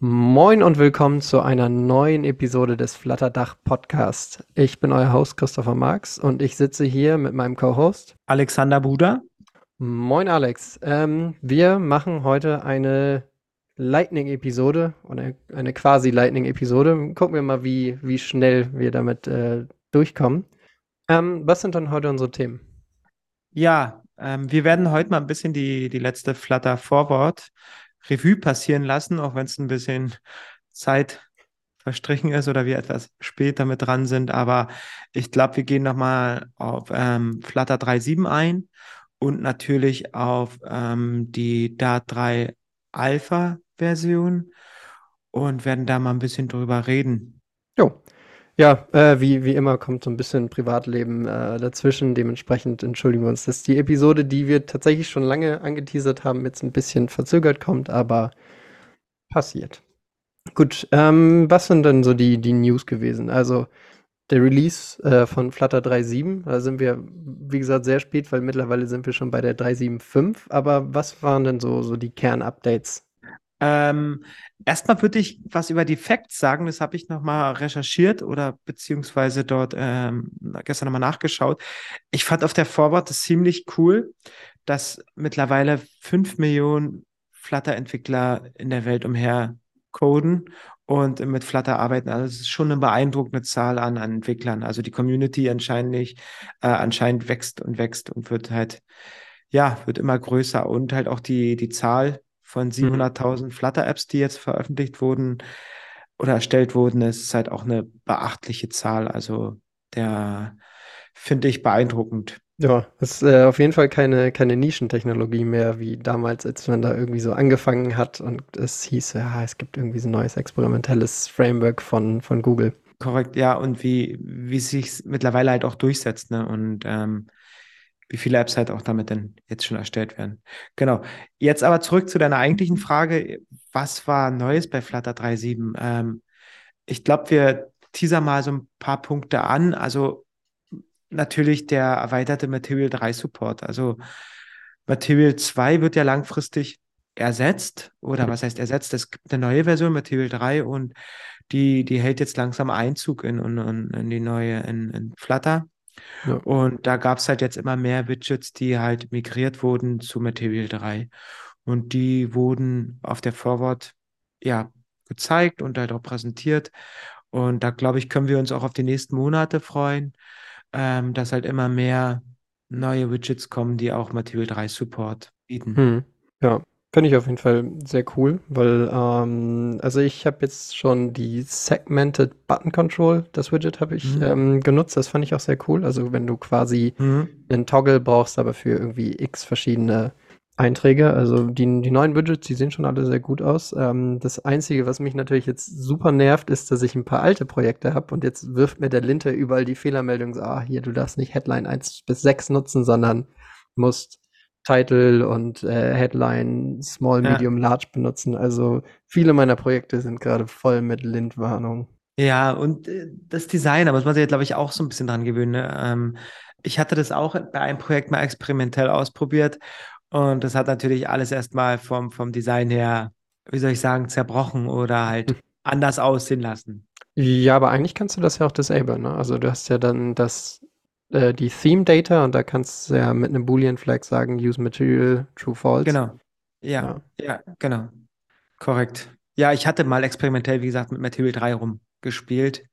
Moin und willkommen zu einer neuen Episode des Flatterdach Podcast. Ich bin euer Host Christopher Marx und ich sitze hier mit meinem Co-Host Alexander Buda. Moin Alex. Ähm, wir machen heute eine Lightning-Episode oder eine quasi Lightning-Episode. Gucken wir mal, wie, wie schnell wir damit äh, durchkommen. Ähm, was sind dann heute unsere Themen? Ja, ähm, wir werden heute mal ein bisschen die, die letzte Flutter Forward Revue passieren lassen, auch wenn es ein bisschen Zeit verstrichen ist oder wir etwas später mit dran sind. Aber ich glaube, wir gehen nochmal auf ähm, Flutter 3.7 ein und natürlich auf ähm, die Dart 3 Alpha Version und werden da mal ein bisschen drüber reden. Jo. Ja, äh, wie, wie immer kommt so ein bisschen Privatleben äh, dazwischen. Dementsprechend entschuldigen wir uns, dass die Episode, die wir tatsächlich schon lange angeteasert haben, jetzt ein bisschen verzögert kommt, aber passiert. Gut, ähm, was sind denn so die, die News gewesen? Also der Release äh, von Flutter 3.7, da sind wir, wie gesagt, sehr spät, weil mittlerweile sind wir schon bei der 3.7.5. Aber was waren denn so, so die Kernupdates ähm, erstmal würde ich was über die Facts sagen. Das habe ich nochmal recherchiert oder beziehungsweise dort ähm, gestern nochmal nachgeschaut. Ich fand auf der Forward das ziemlich cool, dass mittlerweile fünf Millionen Flutter-Entwickler in der Welt umher coden und mit Flutter arbeiten. Also es ist schon eine beeindruckende Zahl an, an Entwicklern. Also die Community anscheinend, äh, anscheinend wächst und wächst und wird halt, ja, wird immer größer und halt auch die, die Zahl von 700.000 mhm. Flutter-Apps, die jetzt veröffentlicht wurden oder erstellt wurden, ist halt auch eine beachtliche Zahl. Also der finde ich beeindruckend. Ja, ist äh, auf jeden Fall keine, keine Nischentechnologie mehr, wie damals, als man da irgendwie so angefangen hat und es hieß, ja, es gibt irgendwie so ein neues experimentelles Framework von, von Google. Korrekt, ja, und wie, wie sich mittlerweile halt auch durchsetzt, ne? Und ähm, wie viele Apps halt auch damit denn jetzt schon erstellt werden. Genau. Jetzt aber zurück zu deiner eigentlichen Frage. Was war Neues bei Flutter 3.7? Ähm, ich glaube, wir teaser mal so ein paar Punkte an. Also natürlich der erweiterte Material 3 Support. Also Material 2 wird ja langfristig ersetzt oder was heißt ersetzt? Es gibt eine neue Version, Material 3 und die, die hält jetzt langsam Einzug in, in, in die neue, in, in Flutter. Ja. Und da gab es halt jetzt immer mehr Widgets, die halt migriert wurden zu Material 3. Und die wurden auf der Forward ja gezeigt und halt auch präsentiert. Und da glaube ich, können wir uns auch auf die nächsten Monate freuen, ähm, dass halt immer mehr neue Widgets kommen, die auch Material 3 Support bieten. Hm. Ja, Finde ich auf jeden Fall sehr cool, weil, ähm, also ich habe jetzt schon die Segmented Button Control, das Widget habe ich mhm. ähm, genutzt, das fand ich auch sehr cool. Also wenn du quasi mhm. einen Toggle brauchst, aber für irgendwie x verschiedene Einträge. Also die, die neuen Widgets, die sehen schon alle sehr gut aus. Ähm, das Einzige, was mich natürlich jetzt super nervt, ist, dass ich ein paar alte Projekte habe und jetzt wirft mir der Linter überall die Fehlermeldung, so, ah, hier, du darfst nicht Headline 1 bis 6 nutzen, sondern musst Title und äh, Headline Small, ja. Medium, Large benutzen. Also viele meiner Projekte sind gerade voll mit Lindwarnung. Ja, und äh, das Design, aber das muss man sich, glaube ich, auch so ein bisschen dran gewöhnen. Ne? Ähm, ich hatte das auch bei einem Projekt mal experimentell ausprobiert und das hat natürlich alles erstmal vom, vom Design her, wie soll ich sagen, zerbrochen oder halt hm. anders aussehen lassen. Ja, aber eigentlich kannst du das ja auch disablen. Ne? Also du hast ja dann das äh, die Theme Data und da kannst du ja mit einem Boolean Flag sagen, use material true false. Genau. Ja, ja, ja, genau. Korrekt. Ja, ich hatte mal experimentell, wie gesagt, mit Material 3 rumgespielt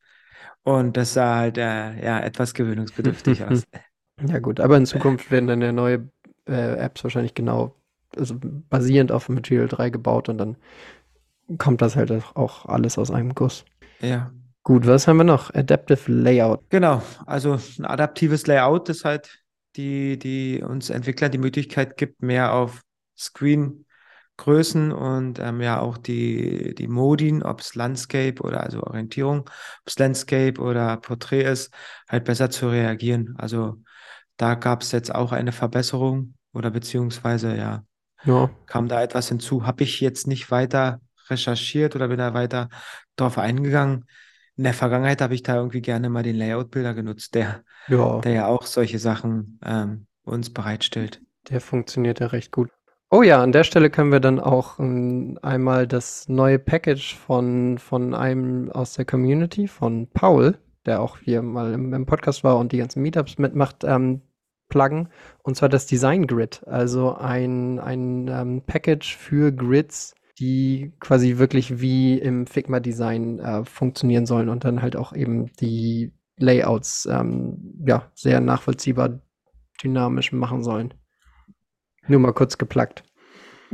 und das sah halt äh, ja etwas gewöhnungsbedürftig aus. Ja, gut, aber in Zukunft werden dann ja neue äh, Apps wahrscheinlich genau, also basierend auf Material 3 gebaut und dann kommt das halt auch alles aus einem Guss. Ja. Gut, was haben wir noch? Adaptive Layout. Genau, also ein adaptives Layout, das halt die, die uns Entwickler die Möglichkeit gibt, mehr auf Screen-Größen und ähm, ja auch die, die Modin, ob es Landscape oder also Orientierung, ob es Landscape oder Porträt ist, halt besser zu reagieren. Also da gab es jetzt auch eine Verbesserung oder beziehungsweise ja, ja. kam da etwas hinzu. Habe ich jetzt nicht weiter recherchiert oder bin da weiter drauf eingegangen in der Vergangenheit habe ich da irgendwie gerne mal den Layout-Builder genutzt, der ja. der ja auch solche Sachen ähm, uns bereitstellt. Der funktioniert ja recht gut. Oh ja, an der Stelle können wir dann auch ähm, einmal das neue Package von, von einem aus der Community, von Paul, der auch hier mal im, im Podcast war und die ganzen Meetups mitmacht, ähm, pluggen. Und zwar das Design Grid, also ein, ein ähm, Package für Grids, die quasi wirklich wie im Figma-Design äh, funktionieren sollen und dann halt auch eben die Layouts ähm, ja, sehr nachvollziehbar dynamisch machen sollen. Nur mal kurz geplagt.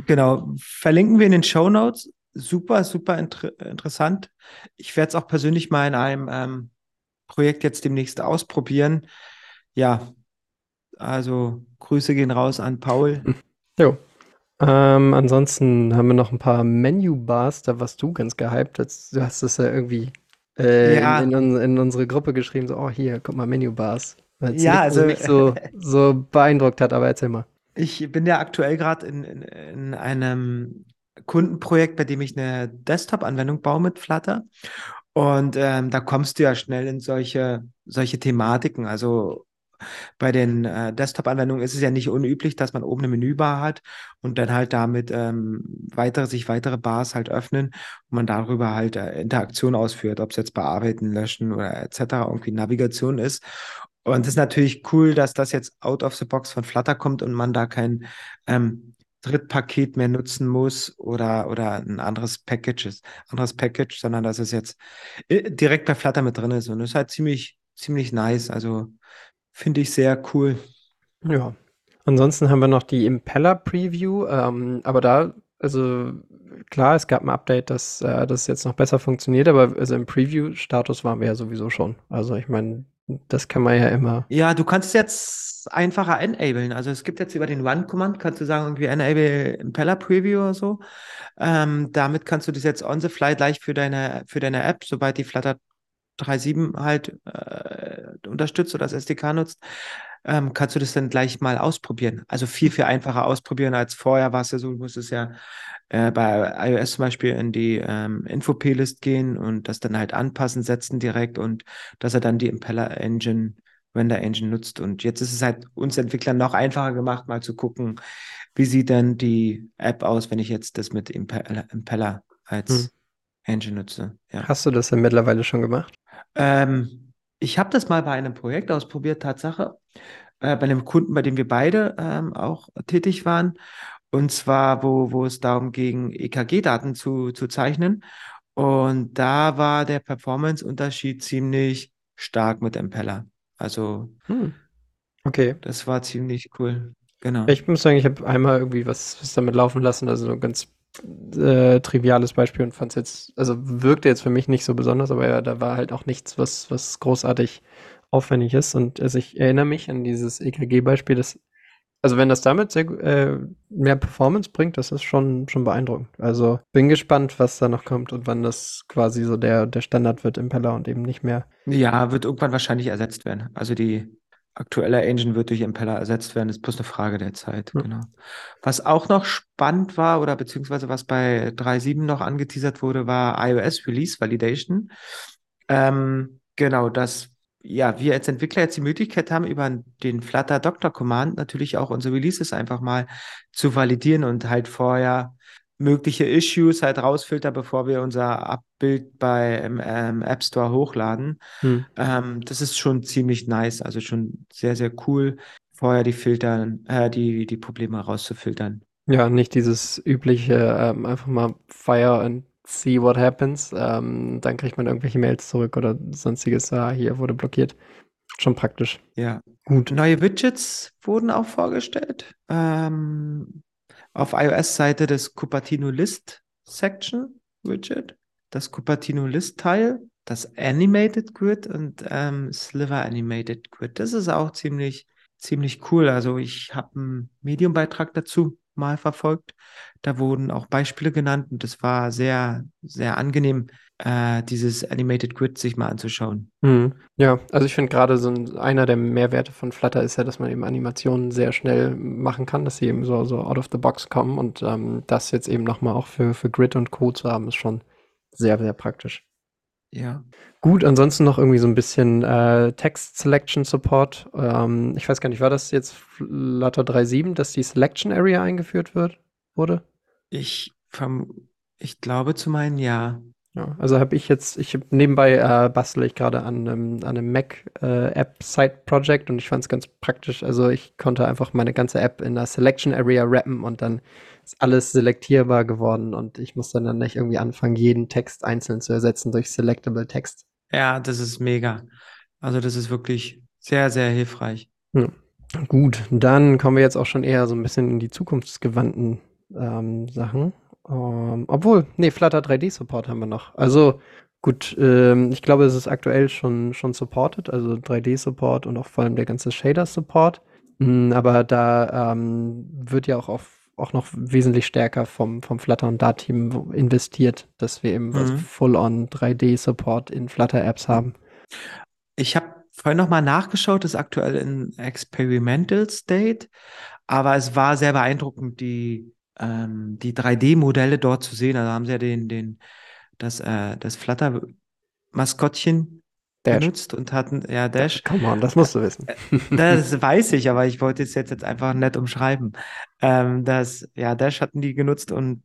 Genau, verlinken wir in den Show Notes. Super, super inter interessant. Ich werde es auch persönlich mal in einem ähm, Projekt jetzt demnächst ausprobieren. Ja, also Grüße gehen raus an Paul. Jo. Ähm, ansonsten haben wir noch ein paar Menu-Bars, da warst du ganz gehypt. Du hast es ja irgendwie äh, Ja. in, in, in, unsere Gruppe geschrieben, so, oh hier, guck mal, Menu-Bars. Weil es Ja, also- mich so, so beeindruckt hat, aber erzähl mal. Ich bin ja aktuell gerade in, in, in einem Kundenprojekt, bei dem ich eine Desktop-Anwendung baue mit Flutter. Und ähm, da kommst du ja schnell in solche, solche Thematiken. Also bei den äh, Desktop-Anwendungen ist es ja nicht unüblich, dass man oben eine Menübar hat und dann halt damit ähm, weitere, sich weitere Bars halt öffnen und man darüber halt äh, Interaktion ausführt, ob es jetzt bearbeiten, löschen oder etc. irgendwie Navigation ist. Und es ist natürlich cool, dass das jetzt out of the box von Flutter kommt und man da kein ähm, Drittpaket mehr nutzen muss oder, oder ein anderes Package anderes Package, sondern dass es jetzt äh, direkt bei Flutter mit drin ist. Und das ist halt ziemlich, ziemlich nice. Also finde ich sehr cool. Ja. Ansonsten haben wir noch die Impeller-Preview, ähm, aber da, also klar, es gab ein Update, dass äh, das jetzt noch besser funktioniert, aber also im Preview-Status waren wir ja sowieso schon. Also ich meine, das kann man ja immer. Ja, du kannst es jetzt einfacher enablen. Also es gibt jetzt über den Run-Command, kannst du sagen, irgendwie enable Impeller Preview oder so. Ähm, damit kannst du das jetzt on the fly gleich für deine, für deine App, sobald die Flutter 3.7 halt äh, unterstützt oder das SDK nutzt, ähm, kannst du das dann gleich mal ausprobieren. Also viel, viel einfacher ausprobieren als vorher war es ja so, du musstest ja äh, bei iOS zum Beispiel in die ähm, Info-P-List gehen und das dann halt anpassen, setzen direkt und dass er dann die Impeller Engine, Render Engine nutzt. Und jetzt ist es halt uns Entwicklern noch einfacher gemacht, mal zu gucken, wie sieht denn die App aus, wenn ich jetzt das mit Impeller, Impeller als Hm. Engine nutze. Ja. Hast du das denn mittlerweile schon gemacht? Ähm, ich habe das mal bei einem Projekt ausprobiert, Tatsache, äh, bei einem Kunden, bei dem wir beide ähm, auch tätig waren. Und zwar, wo, wo es darum ging, EKG-Daten zu, zu zeichnen. Und da war der Performance-Unterschied ziemlich stark mit Impeller. Also, Hm. Okay. das war ziemlich cool. Genau. Ich muss sagen, ich habe einmal irgendwie was, was damit laufen lassen, also so ganz äh, triviales Beispiel und fand es jetzt, also wirkte jetzt für mich nicht so besonders, aber ja, da war halt auch nichts, was, was großartig aufwendig ist. Und also ich erinnere mich an dieses EKG-Beispiel, das, also wenn das damit sehr, äh, mehr Performance bringt, das ist schon, schon beeindruckend. Also bin gespannt, was da noch kommt und wann das quasi so der, der Standard wird im Impeller und eben nicht mehr. Ja, wird irgendwann wahrscheinlich ersetzt werden. Also die aktuelle Engine wird durch Impeller ersetzt werden. ist bloß eine Frage der Zeit. Ja. Genau. Was auch noch spannend war oder beziehungsweise was bei 3.7 noch angeteasert wurde, war iOS Release Validation. Ähm, genau, dass ja, wir als Entwickler jetzt die Möglichkeit haben, über den Flutter Doctor Command natürlich auch unsere Releases einfach mal zu validieren und halt vorher mögliche Issues halt rausfiltern, bevor wir unser Abbild bei ähm, App Store hochladen. Hm. Ähm, das ist schon ziemlich nice, also schon sehr, sehr cool, vorher die Filtern, äh, die, die Probleme rauszufiltern. Ja, nicht dieses übliche, ähm, einfach mal fire and see what happens. Ähm, dann kriegt man irgendwelche Mails zurück oder sonstiges. Ah, hier wurde blockiert. Schon praktisch. Ja. Gut. Neue Widgets wurden auch vorgestellt. Ähm, auf iOS-Seite des Cupertino List Section Widget, das Cupertino List Teil, das Animated Grid und ähm, Sliver Animated Grid. Das ist auch ziemlich, ziemlich cool. Also ich habe einen Medium-Beitrag dazu mal verfolgt. Da wurden auch Beispiele genannt und es war sehr, sehr angenehm, äh, dieses Animated Grid sich mal anzuschauen. Hm. Ja, also ich finde gerade so ein, einer der Mehrwerte von Flutter ist ja, dass man eben Animationen sehr schnell machen kann, dass sie eben so, so out of the box kommen und ähm, das jetzt eben nochmal auch für, für Grid und Co. zu haben, ist schon sehr, sehr praktisch. Ja. Gut, ansonsten noch irgendwie so ein bisschen äh, Text Selection Support. Ähm, ich weiß gar nicht, war das jetzt Flutter 3.7, dass die Selection Area eingeführt wird? wurde? Ich, verm ich glaube zu meinen, ja. Ja, also habe ich jetzt, ich nebenbei äh, bastle ich gerade an einem, an einem Mac äh, App Side Project und ich fand es ganz praktisch. Also ich konnte einfach meine ganze App in der Selection Area rappen und dann ist alles selektierbar geworden und ich muss dann, dann nicht irgendwie anfangen, jeden Text einzeln zu ersetzen durch Selectable Text. Ja, das ist mega. Also das ist wirklich sehr, sehr hilfreich. Ja. Gut, dann kommen wir jetzt auch schon eher so ein bisschen in die zukunftsgewandten ähm, Sachen. Ähm, obwohl, nee, Flutter 3D Support haben wir noch. Also gut, ähm, ich glaube, es ist aktuell schon, schon supported, also 3D Support und auch vor allem der ganze Shader Support. Mhm, aber da ähm, wird ja auch auf auch noch wesentlich stärker vom, vom Flutter und Dart-Team investiert, dass wir eben mhm. Full-on 3D-Support in Flutter-Apps haben. Ich habe vorhin nochmal nachgeschaut, ist aktuell in Experimental State, aber es war sehr beeindruckend, die ähm, die 3D-Modelle dort zu sehen. Also haben sie ja den, den, das, äh, das Flutter-Maskottchen benutzt und hatten, ja, Dash. Come on, das musst du wissen. Äh, das weiß ich, aber ich wollte es jetzt, jetzt einfach nett umschreiben. Ähm, das, ja, Dash hatten die genutzt und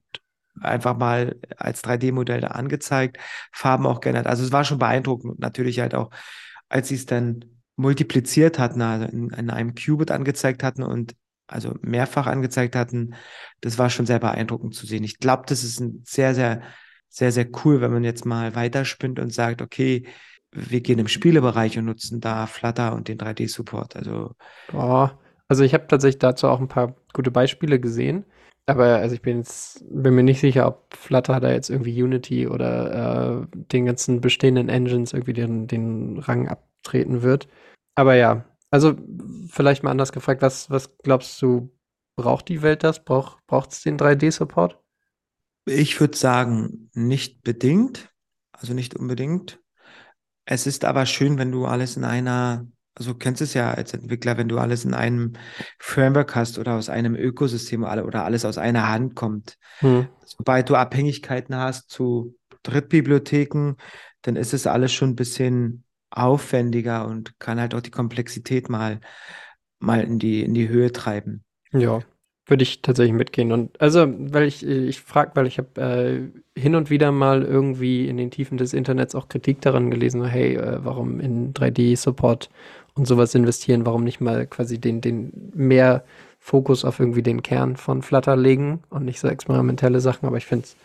einfach mal als 3D-Modell da angezeigt, Farben auch geändert. Also es war schon beeindruckend und natürlich halt auch, als sie es dann multipliziert hatten, also in, in einem Qubit angezeigt hatten und also mehrfach angezeigt hatten, das war schon sehr beeindruckend zu sehen. Ich glaube, das ist ein sehr, sehr, sehr, sehr cool, wenn man jetzt mal weiterspinnt und sagt, okay, wir gehen im Spielebereich und nutzen da Flutter und den 3D-Support. Also, oh, also ich habe tatsächlich dazu auch ein paar gute Beispiele gesehen. Aber also ich bin jetzt bin mir nicht sicher, ob Flutter da jetzt irgendwie Unity oder äh, den ganzen bestehenden Engines irgendwie den, den Rang abtreten wird. Aber ja, also, vielleicht mal anders gefragt, was, was glaubst du, braucht die Welt das? Braucht es den 3D-Support? Ich würde sagen, nicht bedingt, also nicht unbedingt. Es ist aber schön, wenn du alles in einer, also du kennst es ja als Entwickler, wenn du alles in einem Framework hast oder aus einem Ökosystem oder alles aus einer Hand kommt. Hm. Sobald du Abhängigkeiten hast zu Drittbibliotheken, dann ist es alles schon ein bisschen aufwendiger und kann halt auch die Komplexität mal, mal in die, in die Höhe treiben. Ja, würde ich tatsächlich mitgehen. Und also, weil ich, ich frage, weil ich habe äh, hin und wieder mal irgendwie in den Tiefen des Internets auch Kritik daran gelesen, hey, äh, warum in 3D-Support und sowas investieren, warum nicht mal quasi den, den mehr Fokus auf irgendwie den Kern von Flutter legen und nicht so experimentelle Sachen. Aber ich finde es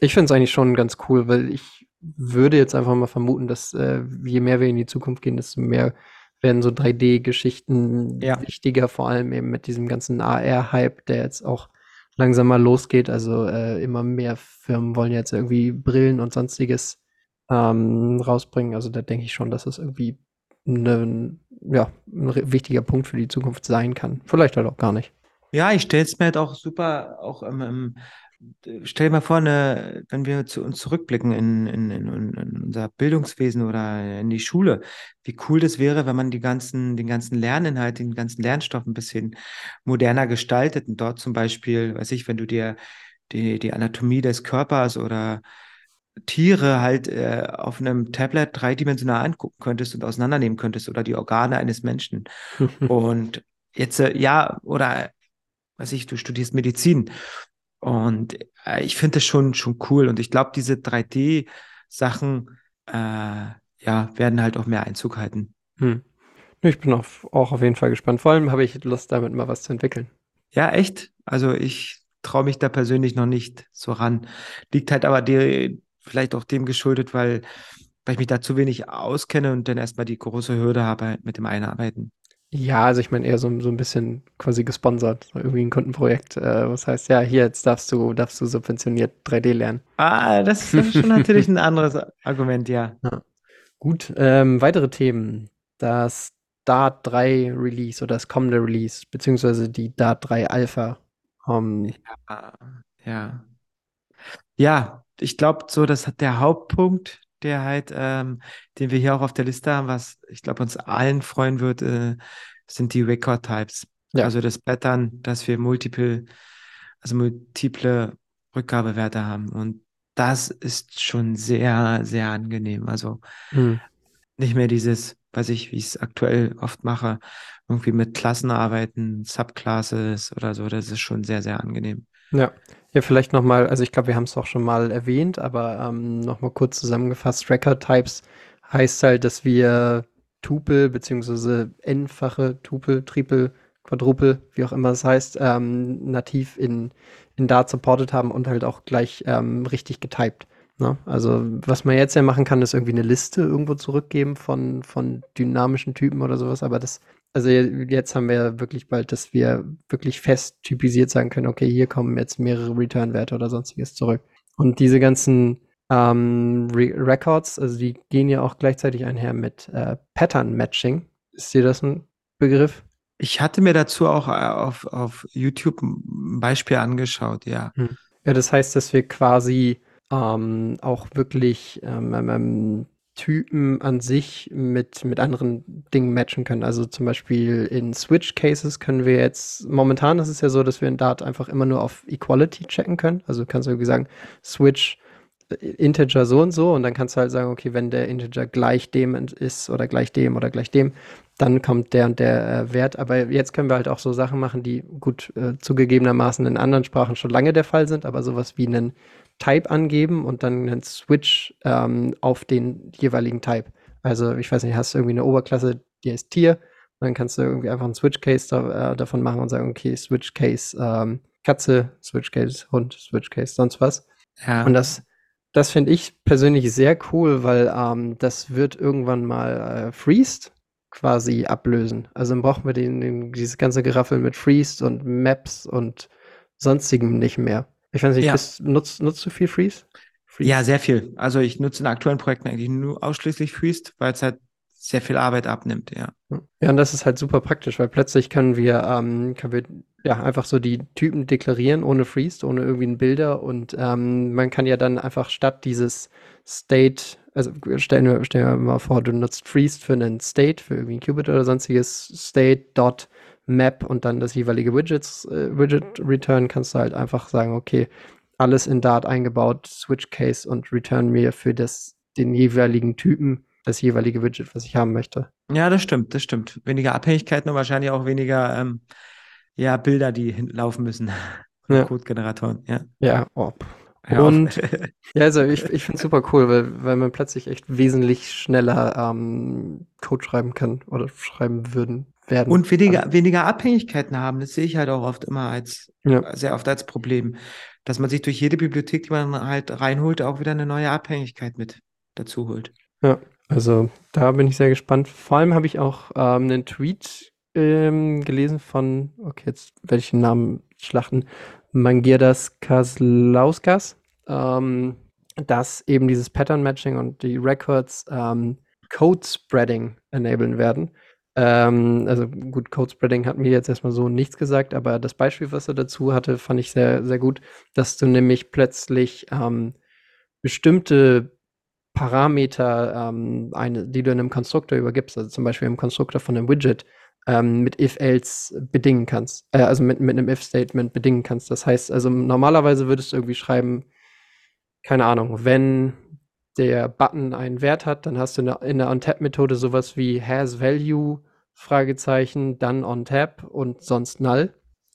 ich find's eigentlich schon ganz cool, weil ich würde jetzt einfach mal vermuten, dass äh, je mehr wir in die Zukunft gehen, desto mehr werden so 3D-Geschichten ja. wichtiger, vor allem eben mit diesem ganzen AR-Hype, der jetzt auch langsam mal losgeht. Also äh, immer mehr Firmen wollen jetzt irgendwie Brillen und sonstiges ähm, rausbringen. Also da denke ich schon, dass es irgendwie ne, ja, ein wichtiger Punkt für die Zukunft sein kann. Vielleicht halt auch gar nicht. Ja, ich stelle es mir halt auch super auch im, im stell dir mal vor, eine, wenn wir zu uns zurückblicken in, in, in, in, unser Bildungswesen oder in die Schule, wie cool das wäre, wenn man die ganzen, den ganzen Lerninhalt, den ganzen Lernstoff ein bisschen moderner gestaltet und dort zum Beispiel, weiß ich, wenn du dir die, die Anatomie des Körpers oder Tiere halt äh, auf einem Tablet dreidimensional angucken könntest und auseinandernehmen könntest oder die Organe eines Menschen. und jetzt, äh, ja, oder weiß ich, du studierst Medizin und äh, ich finde das schon, schon cool. Und ich glaube, diese 3D-Sachen, äh, ja, werden halt auch mehr Einzug halten. Hm. Ich bin auf, auch auf jeden Fall gespannt. Vor allem habe ich Lust, damit mal was zu entwickeln. Ja, echt. Also ich traue mich da persönlich noch nicht so ran. Liegt halt aber der, vielleicht auch dem geschuldet, weil, weil ich mich da zu wenig auskenne und dann erstmal die große Hürde habe mit dem Einarbeiten. Ja, also ich meine eher so, so ein bisschen quasi gesponsert, irgendwie ein Kundenprojekt. Äh, was heißt, ja, hier, jetzt darfst du, darfst du subventioniert 3D lernen. Ah, das ist schon natürlich ein anderes Argument, ja. ja. Gut, ähm, weitere Themen. Das Dart 3 Release oder das kommende Release, beziehungsweise die Dart 3 Alpha. Um, ja, ja. Ja, ich glaube, so, das hat der Hauptpunkt, der halt, ähm, den wir hier auch auf der Liste haben, was ich glaube uns allen freuen wird, äh, sind die Record Types. Ja. Also das Pattern, dass wir multiple, also multiple Rückgabewerte haben. Und das ist schon sehr, sehr angenehm. Also mhm. nicht mehr dieses, weiß ich, wie ich es aktuell oft mache, irgendwie mit Klassen arbeiten, Subclasses oder so. Das ist schon sehr, sehr angenehm. Ja. Ja, vielleicht noch mal also, ich glaube, wir haben es auch schon mal erwähnt, aber, ähm, noch mal kurz zusammengefasst, Record Types heißt halt, dass wir Tupel beziehungsweise n-fache Tupel, Tripel, Quadrupel, wie auch immer es heißt, ähm, nativ in in Dart supported haben und halt auch gleich, ähm, richtig getypt, ne? Also, was man jetzt ja machen kann, ist irgendwie eine Liste irgendwo zurückgeben von von dynamischen Typen oder sowas, aber das also jetzt haben wir ja wirklich bald, dass wir wirklich fest typisiert sagen können, okay, hier kommen jetzt mehrere Return-Werte oder sonstiges zurück. Und diese ganzen ähm, Re Records, also die gehen ja auch gleichzeitig einher mit äh, Pattern-Matching. Ist dir das ein Begriff? Ich hatte mir dazu auch äh, auf, auf YouTube ein Beispiel angeschaut, ja. Hm. Ja, das heißt, dass wir quasi ähm, auch wirklich ähm, ähm, ähm Typen an sich mit, mit anderen Dingen matchen können. Also zum Beispiel in Switch-Cases können wir jetzt, momentan ist es ja so, dass wir in Dart einfach immer nur auf Equality checken können. Also kannst du irgendwie sagen, Switch äh, Integer so und so und dann kannst du halt sagen, okay, wenn der Integer gleich dem ist oder gleich dem oder gleich dem, dann kommt der und der äh, Wert. Aber jetzt können wir halt auch so Sachen machen, die gut äh, zugegebenermaßen in anderen Sprachen schon lange der Fall sind, aber sowas wie einen Type angeben und dann einen Switch ähm, auf den jeweiligen Type. Also ich weiß nicht, hast du irgendwie eine Oberklasse, die heißt Tier, und dann kannst du irgendwie einfach einen Switch-Case da, äh, davon machen und sagen, okay, Switch-Case ähm, Katze, Switch-Case Hund, Switch-Case sonst was. Ja. Und das, das finde ich persönlich sehr cool, weil ähm, das wird irgendwann mal äh, Freezed quasi ablösen. Also dann brauchen wir den, den, dieses ganze Geraffel mit Freezed und Maps und sonstigem nicht mehr. Ich weiß nicht, ja. bist, nutzt, nutzt du viel Freeze? Freeze? Ja, sehr viel. Also ich nutze in aktuellen Projekten eigentlich nur ausschließlich Freeze, weil es halt sehr viel Arbeit abnimmt, ja. Ja, und das ist halt super praktisch, weil plötzlich können wir, ähm, können wir ja einfach so die Typen deklarieren ohne Freeze, ohne irgendwie ein Bilder und ähm, man kann ja dann einfach statt dieses State, also stellen wir, stellen wir mal vor, du nutzt Freeze für einen State, für irgendwie ein Qubit oder sonstiges State dot Map und dann das jeweilige Widgets, äh, Widget Return kannst du halt einfach sagen, okay, alles in Dart eingebaut, Switch Case und return mir für das, den jeweiligen Typen das jeweilige Widget, was ich haben möchte. Ja, das stimmt, das stimmt. Weniger Abhängigkeiten und wahrscheinlich auch weniger ähm, ja, Bilder, die laufen müssen. Ja. Codegeneratoren, ja. Ja, oh. Und ja, also ich, ich finde es super cool, weil, weil man plötzlich echt wesentlich schneller ähm, Code schreiben kann oder schreiben würden werden. Und weniger, also, weniger Abhängigkeiten haben, das sehe ich halt auch oft immer als ja. sehr oft als Problem. Dass man sich durch jede Bibliothek, die man halt reinholt, auch wieder eine neue Abhängigkeit mit dazu holt. Ja, also da bin ich sehr gespannt. Vor allem habe ich auch ähm, einen Tweet ähm, gelesen von, okay, jetzt werde ich den Namen schlachten, Mangirdas Kaslauskas, ähm, dass eben dieses Pattern Matching und die Records ähm, Code Spreading enablen werden. Ähm, also gut, Code Spreading hat mir jetzt erstmal so nichts gesagt, aber das Beispiel, was er dazu hatte, fand ich sehr, sehr gut, dass du nämlich plötzlich ähm, bestimmte Parameter, ähm, eine, die du in einem Konstruktor übergibst, also zum Beispiel im Konstruktor von einem Widget, ähm, mit if-else bedingen kannst, äh, also mit, mit einem if-Statement bedingen kannst. Das heißt, also normalerweise würdest du irgendwie schreiben, keine Ahnung, wenn der Button einen Wert hat, dann hast du in der OnTap-Methode sowas wie has value, Fragezeichen, dann OnTap und sonst null.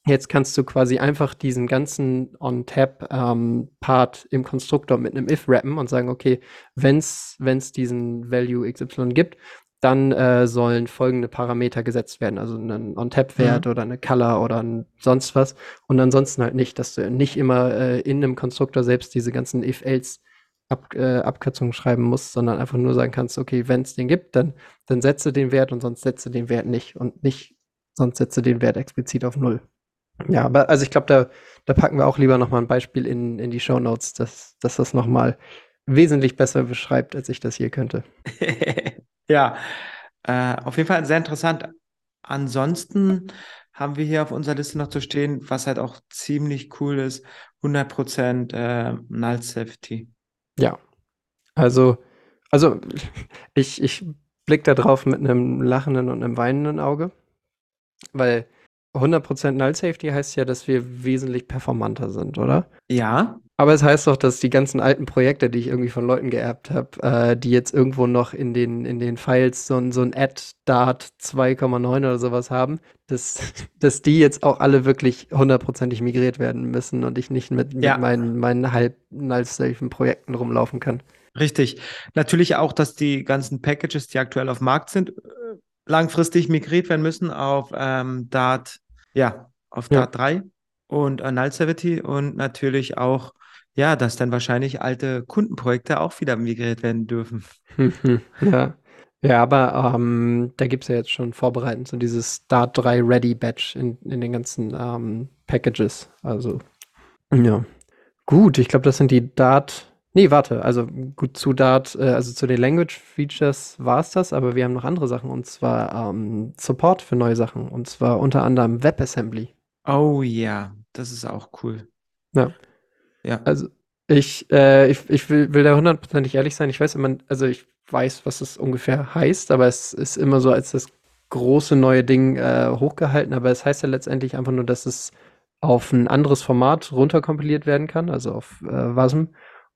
Jetzt kannst du quasi einfach diesen ganzen OnTap-Part ähm, im Konstruktor mit einem if rappen und sagen, okay, wenn es diesen Value XY gibt, dann äh, sollen folgende Parameter gesetzt werden, also ein OnTap-Wert mhm. oder eine Color oder ein sonst was und ansonsten halt nicht, dass du nicht immer äh, in einem Konstruktor selbst diese ganzen if-else Ab, äh, Abkürzungen schreiben musst, sondern einfach nur sagen kannst, okay, wenn es den gibt, dann, dann setze den Wert und sonst setze den Wert nicht und nicht, sonst setze den Wert explizit auf Null. Ja, aber also ich glaube, da, da packen wir auch lieber nochmal ein Beispiel in, in die Show Notes, dass, dass das nochmal wesentlich besser beschreibt, als ich das hier könnte. ja, äh, auf jeden Fall sehr interessant. Ansonsten haben wir hier auf unserer Liste noch zu stehen, was halt auch ziemlich cool ist, 100% äh, Null Safety. Ja. Also, also ich, ich blicke da drauf mit einem lachenden und einem weinenden Auge, weil 100% Null Safety heißt ja, dass wir wesentlich performanter sind, oder? Ja, Aber es heißt doch, dass die ganzen alten Projekte, die ich irgendwie von Leuten geerbt habe, äh, die jetzt irgendwo noch in den, in den Files so, ein- so ein Add-Dart 2,9 oder sowas haben, dass, dass die jetzt auch alle wirklich hundertprozentig migriert werden müssen und ich nicht mit, mit Ja, meinen, meinen halb naiven Projekten rumlaufen kann. richtig. Natürlich auch, dass die ganzen Packages, die aktuell auf dem Markt sind, äh, langfristig migriert werden müssen auf ähm, Dart, ja, auf Ja. Dart 3 und äh, Null-Savity und natürlich auch, ja, dass dann wahrscheinlich alte Kundenprojekte auch wieder migriert werden dürfen. Ja. Ja, aber ähm, da gibt es ja jetzt schon vorbereitend so dieses Dart 3 Ready Batch in, in den ganzen ähm, Packages. Also, ja. Gut, ich glaube, das sind die Dart. Nee, warte, also gut zu Dart, äh, also zu den Language Features war es das, aber wir haben noch andere Sachen und zwar ähm, Support für neue Sachen und zwar unter anderem WebAssembly. Oh ja, das ist auch cool. Ja. Ja. Also ich, äh, ich, ich will, will da hundertprozentig ehrlich sein. Ich weiß immer, also ich weiß, was es ungefähr heißt, aber es ist immer so als das große neue Ding äh, hochgehalten. Aber es heißt ja letztendlich einfach nur, dass es auf ein anderes Format runterkompiliert werden kann, also auf äh, WASM.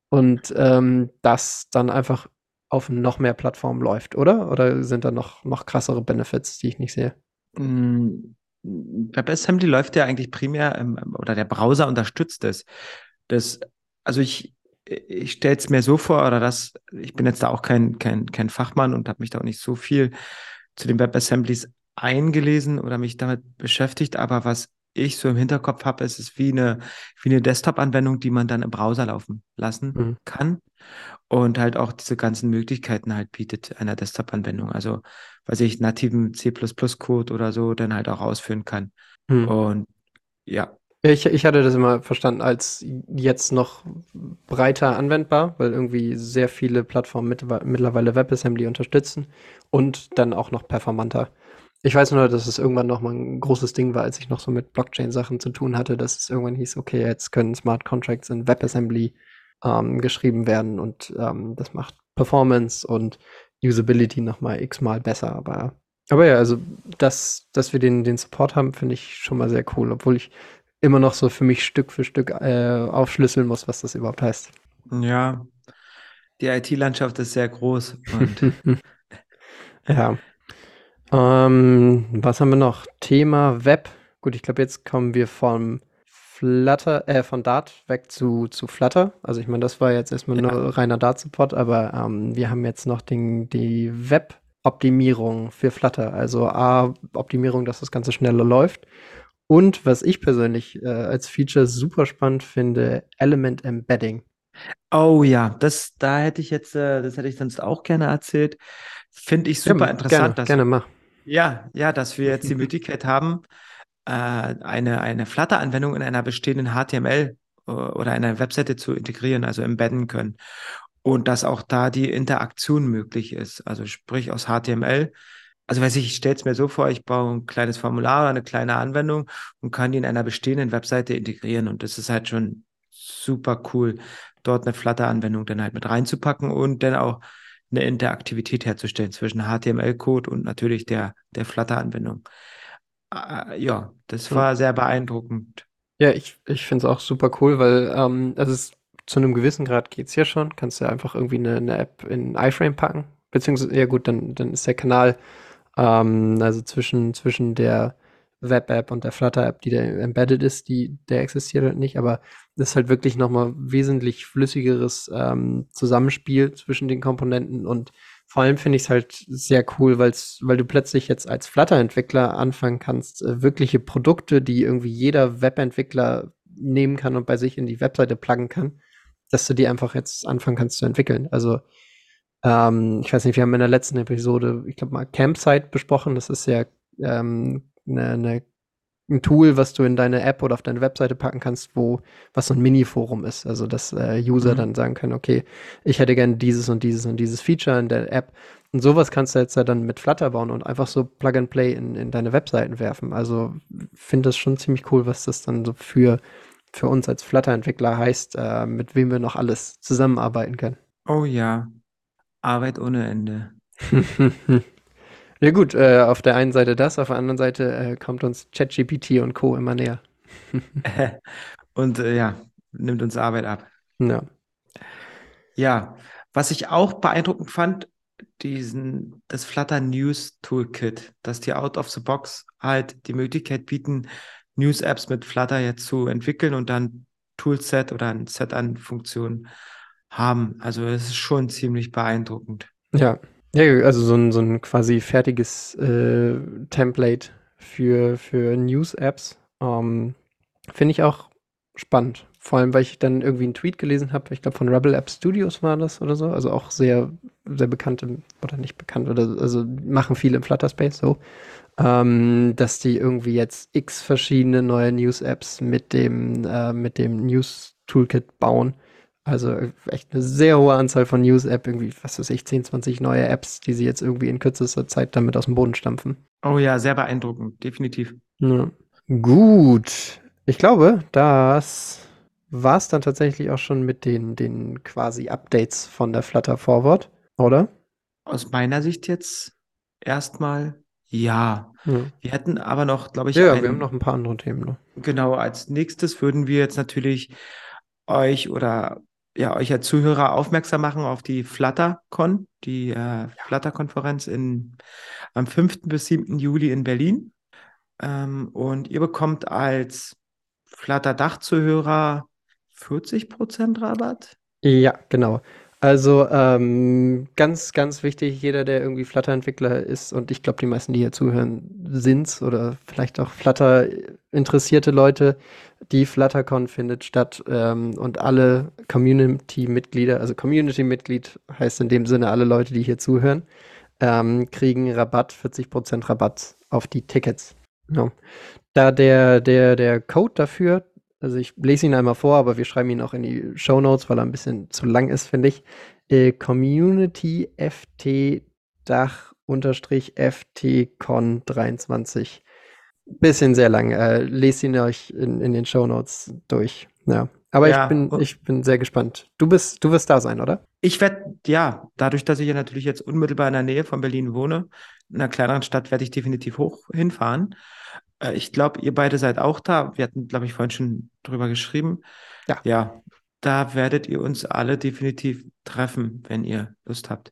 Und ähm, das dann einfach auf noch mehr Plattformen läuft, oder? Oder sind da noch, noch krassere Benefits, die ich nicht sehe? Mm, WebAssembly läuft ja eigentlich primär, ähm, oder der Browser unterstützt es. Das, also ich, ich stelle es mir so vor, oder das, ich bin jetzt da auch kein, kein, kein Fachmann und habe mich da auch nicht so viel zu den WebAssemblies eingelesen oder mich damit beschäftigt, aber was ich so im Hinterkopf habe, ist es wie eine, wie eine Desktop-Anwendung, die man dann im Browser laufen lassen Mhm. kann und halt auch diese ganzen Möglichkeiten halt bietet einer Desktop-Anwendung. Also, weiß ich, nativen C++-Code oder so dann halt auch ausführen kann. Mhm. Und ja, Ich, ich hatte das immer verstanden als jetzt noch breiter anwendbar, weil irgendwie sehr viele Plattformen mit, mittlerweile WebAssembly unterstützen und dann auch noch performanter. Ich weiß nur, dass es irgendwann noch mal ein großes Ding war, als ich noch so mit Blockchain-Sachen zu tun hatte, dass es irgendwann hieß, okay, jetzt können Smart Contracts in WebAssembly ähm, geschrieben werden und ähm, das macht Performance und Usability noch mal x-mal besser. Aber, aber ja, also dass, dass wir den, den Support haben, finde ich schon mal sehr cool, obwohl ich immer noch so für mich Stück für Stück äh, aufschlüsseln muss, was das überhaupt heißt. ja, die IT-Landschaft ist sehr groß Ja. Ähm, was haben wir noch? Thema Web. Gut, ich glaube, jetzt kommen wir vom Flutter, äh, von Dart weg zu, zu Flutter. Also ich meine, das war jetzt erstmal Ja. nur reiner Dart-Support, aber ähm, wir haben jetzt noch den, die Web-Optimierung für Flutter. Also A, Optimierung, dass das Ganze schneller läuft. Und was ich persönlich äh, als Feature super spannend finde, Element Embedding. oh ja, das, da hätte ich jetzt, äh, das hätte ich sonst auch gerne erzählt. Finde ich Ja, super gerne, interessant, dass, gerne mach. ja, ja, dass wir jetzt die Möglichkeit haben, äh, eine, eine Flutter-Anwendung in einer bestehenden HTML äh, oder einer Webseite zu integrieren, also embedden können. Und dass auch da die Interaktion möglich ist. Also sprich aus HTML. Also weiß ich, ich stelle es mir so vor, ich baue ein kleines Formular oder eine kleine Anwendung und kann die in einer bestehenden Webseite integrieren. Und das ist halt schon super cool, dort eine Flutter-Anwendung dann halt mit reinzupacken und dann auch eine Interaktivität herzustellen zwischen HTML-Code und natürlich der, der Flutter-Anwendung. Äh, ja, das war sehr beeindruckend. Ja, ich, ich finde es auch super cool, weil ähm, also es, zu einem gewissen Grad geht's ja schon. Kannst ja einfach irgendwie eine, eine App in iFrame packen. Beziehungsweise, ja gut, dann, dann ist der Kanal ähm, also zwischen, zwischen der Web-App und der Flutter-App, die da embedded ist, die, der existiert halt nicht, aber das ist halt wirklich nochmal wesentlich flüssigeres ähm, Zusammenspiel zwischen den Komponenten und vor allem finde ich es halt sehr cool, weil's, weil du plötzlich jetzt als Flutter-Entwickler anfangen kannst, äh, wirkliche Produkte, die irgendwie jeder Webentwickler nehmen kann und bei sich in die Webseite pluggen kann, dass du die einfach jetzt anfangen kannst zu entwickeln. Also, ähm, ich weiß nicht, wir haben in der letzten Episode, ich glaube mal Campsite besprochen. Das ist ja ähm, ne, ne, ein Tool, was du in deine App oder auf deine Webseite packen kannst, wo was so ein Mini-Forum ist. Also, dass äh, User Mhm. dann sagen können, okay, ich hätte gerne dieses und dieses und dieses Feature in der App. Und sowas kannst du jetzt ja dann mit Flutter bauen und einfach so Plug and Play in, in deine Webseiten werfen. Also finde das schon ziemlich cool, was das dann so für, für uns als Flutter-Entwickler heißt, äh, mit wem wir noch alles zusammenarbeiten können. Oh ja, Arbeit ohne Ende. Ja gut, äh, auf der einen Seite das, auf der anderen Seite äh, kommt uns ChatGPT und Co. immer näher. Und äh, ja, nimmt uns Arbeit ab. Ja. Ja, was ich auch beeindruckend fand, diesen, das Flutter News Toolkit, dass die out of the box halt die Möglichkeit bieten, News-Apps mit Flutter jetzt zu entwickeln und dann Toolset oder ein Set an Funktionen haben. Also es ist schon ziemlich beeindruckend. Ja, ja also so ein, so ein quasi fertiges äh, Template für, für News-Apps ähm, finde ich auch spannend. Vor allem, weil ich dann irgendwie einen Tweet gelesen habe, ich glaube von Rebel App Studios war das oder so, also auch sehr, sehr bekannt im, oder nicht bekannt, oder also machen viel im Flutter Space so, ähm, dass die irgendwie jetzt x verschiedene neue News-Apps mit dem, äh, mit dem News-Toolkit bauen. Also echt eine sehr hohe Anzahl von News-App, irgendwie, was weiß ich, 10, 20 neue Apps, die sie jetzt irgendwie in kürzester Zeit damit aus dem Boden stampfen. Oh ja, sehr beeindruckend, definitiv. Ja. Gut. Ich glaube, das war es dann tatsächlich auch schon mit den, den quasi Updates von der Flutter Forward, oder? Aus meiner Sicht jetzt erstmal ja. Ja, Wir hätten aber noch, glaube ich, ja ein, wir haben noch ein paar andere Themen. Ne? genau, als nächstes würden wir jetzt natürlich euch oder ja, euch als Zuhörer aufmerksam machen auf die FlutterCon, die äh, Flutter-Konferenz in, am 5. bis 7. Juli in Berlin. Ähm, und ihr bekommt als Flutter-Dach-Zuhörer 40% Rabatt? Ja, genau. Also ähm, ganz, ganz wichtig, jeder, der irgendwie Flutter-Entwickler ist, und ich glaube, die meisten, die hier zuhören, sind's oder vielleicht auch Flutter-interessierte Leute, die FlutterCon findet statt ähm, und alle Community-Mitglieder, also Community-Mitglied heißt in dem Sinne alle Leute, die hier zuhören, ähm, kriegen Rabatt, 40% Rabatt auf die Tickets. Ja. Da der, der, der Code dafür, also ich lese ihn einmal vor, aber wir schreiben ihn auch in die Show Notes, weil er ein bisschen zu lang ist, finde ich. Äh, Community FT Dach unterstrich FTCon 23. Bisschen sehr lang. Äh, lest ihn euch in, in den Show Notes durch. Ja. Aber Ja, ich bin, ich bin sehr gespannt. Du bist, du wirst da sein, oder? Ich werde, ja, dadurch, dass ich ja natürlich jetzt unmittelbar in der Nähe von Berlin wohne, in einer kleineren Stadt, werde ich definitiv hoch hinfahren. Äh, ich glaube, ihr beide seid auch da. Wir hatten, glaube ich, vorhin schon drüber geschrieben. Ja. Ja, da werdet ihr uns alle definitiv treffen, wenn ihr Lust habt.